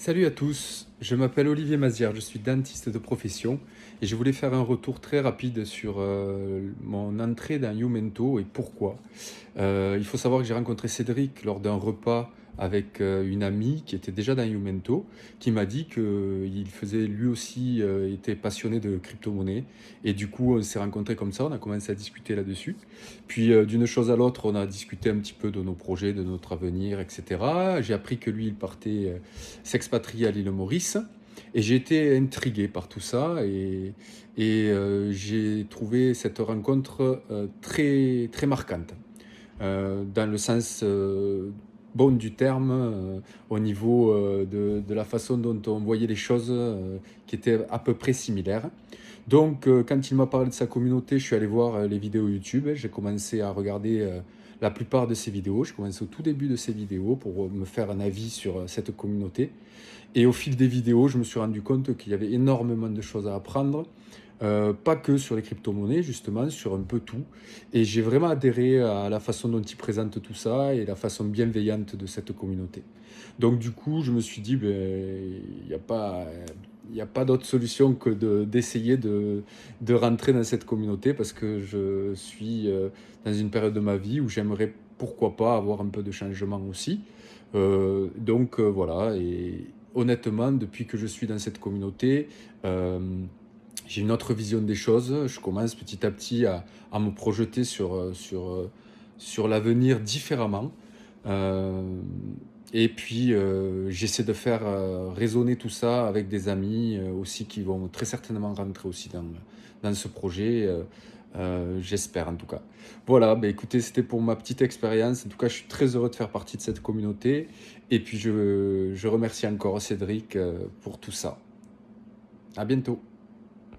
Salut à tous, je m'appelle Olivier Mazière, je suis dentiste de profession et je voulais faire un retour très rapide sur euh, mon entrée dans Youmento et pourquoi. Euh, il faut savoir que j'ai rencontré Cédric lors d'un repas avec euh, une amie qui était déjà dans Youmento, qui m'a dit qu'il faisait lui aussi, euh, était passionné de crypto-monnaie. Et du coup, on s'est rencontrés comme ça, on a commencé à discuter là-dessus. Puis euh, d'une chose à l'autre, on a discuté un petit peu de nos projets, de notre avenir, etc. J'ai appris que lui, il partait s'expatrier à l'île Maurice. Et j'ai été intrigué par tout ça et, et j'ai trouvé cette rencontre très, très marquante. dans le sens bon du terme euh, au niveau euh, de, la façon dont on voyait les choses euh, qui étaient à peu près similaires. Donc quand il m'a parlé de sa communauté, je suis allé voir les vidéos YouTube, j'ai commencé à regarder la plupart de ses vidéos, j'ai commencé au tout début de ses vidéos pour me faire un avis sur cette communauté. Et au fil des vidéos, je me suis rendu compte qu'il y avait énormément de choses à apprendre. Euh, pas que sur les crypto-monnaies, justement, sur un peu tout. Et j'ai vraiment adhéré à la façon dont il présente tout ça et la façon bienveillante de cette communauté. Donc du coup, je me suis dit, ben, il n'y a pas... Il a pas d'autre solution que d'essayer de, de, rentrer dans cette communauté parce que je suis euh, dans une période de ma vie où j'aimerais pourquoi pas avoir un peu de changement aussi. Euh, donc voilà, et honnêtement, depuis que je suis dans cette communauté, j'ai une autre vision des choses. Je commence petit à petit à, me projeter sur, euh, sur, euh, sur l'avenir différemment. Euh, et puis, j'essaie de faire résonner tout ça avec des amis aussi qui vont très certainement rentrer aussi dans, dans ce projet. J'espère en tout cas. Voilà, bah, écoutez, c'était pour ma petite expérience. En tout cas, je suis très heureux de faire partie de cette communauté. Et puis, je, je remercie encore Cédric pour tout ça. À bientôt.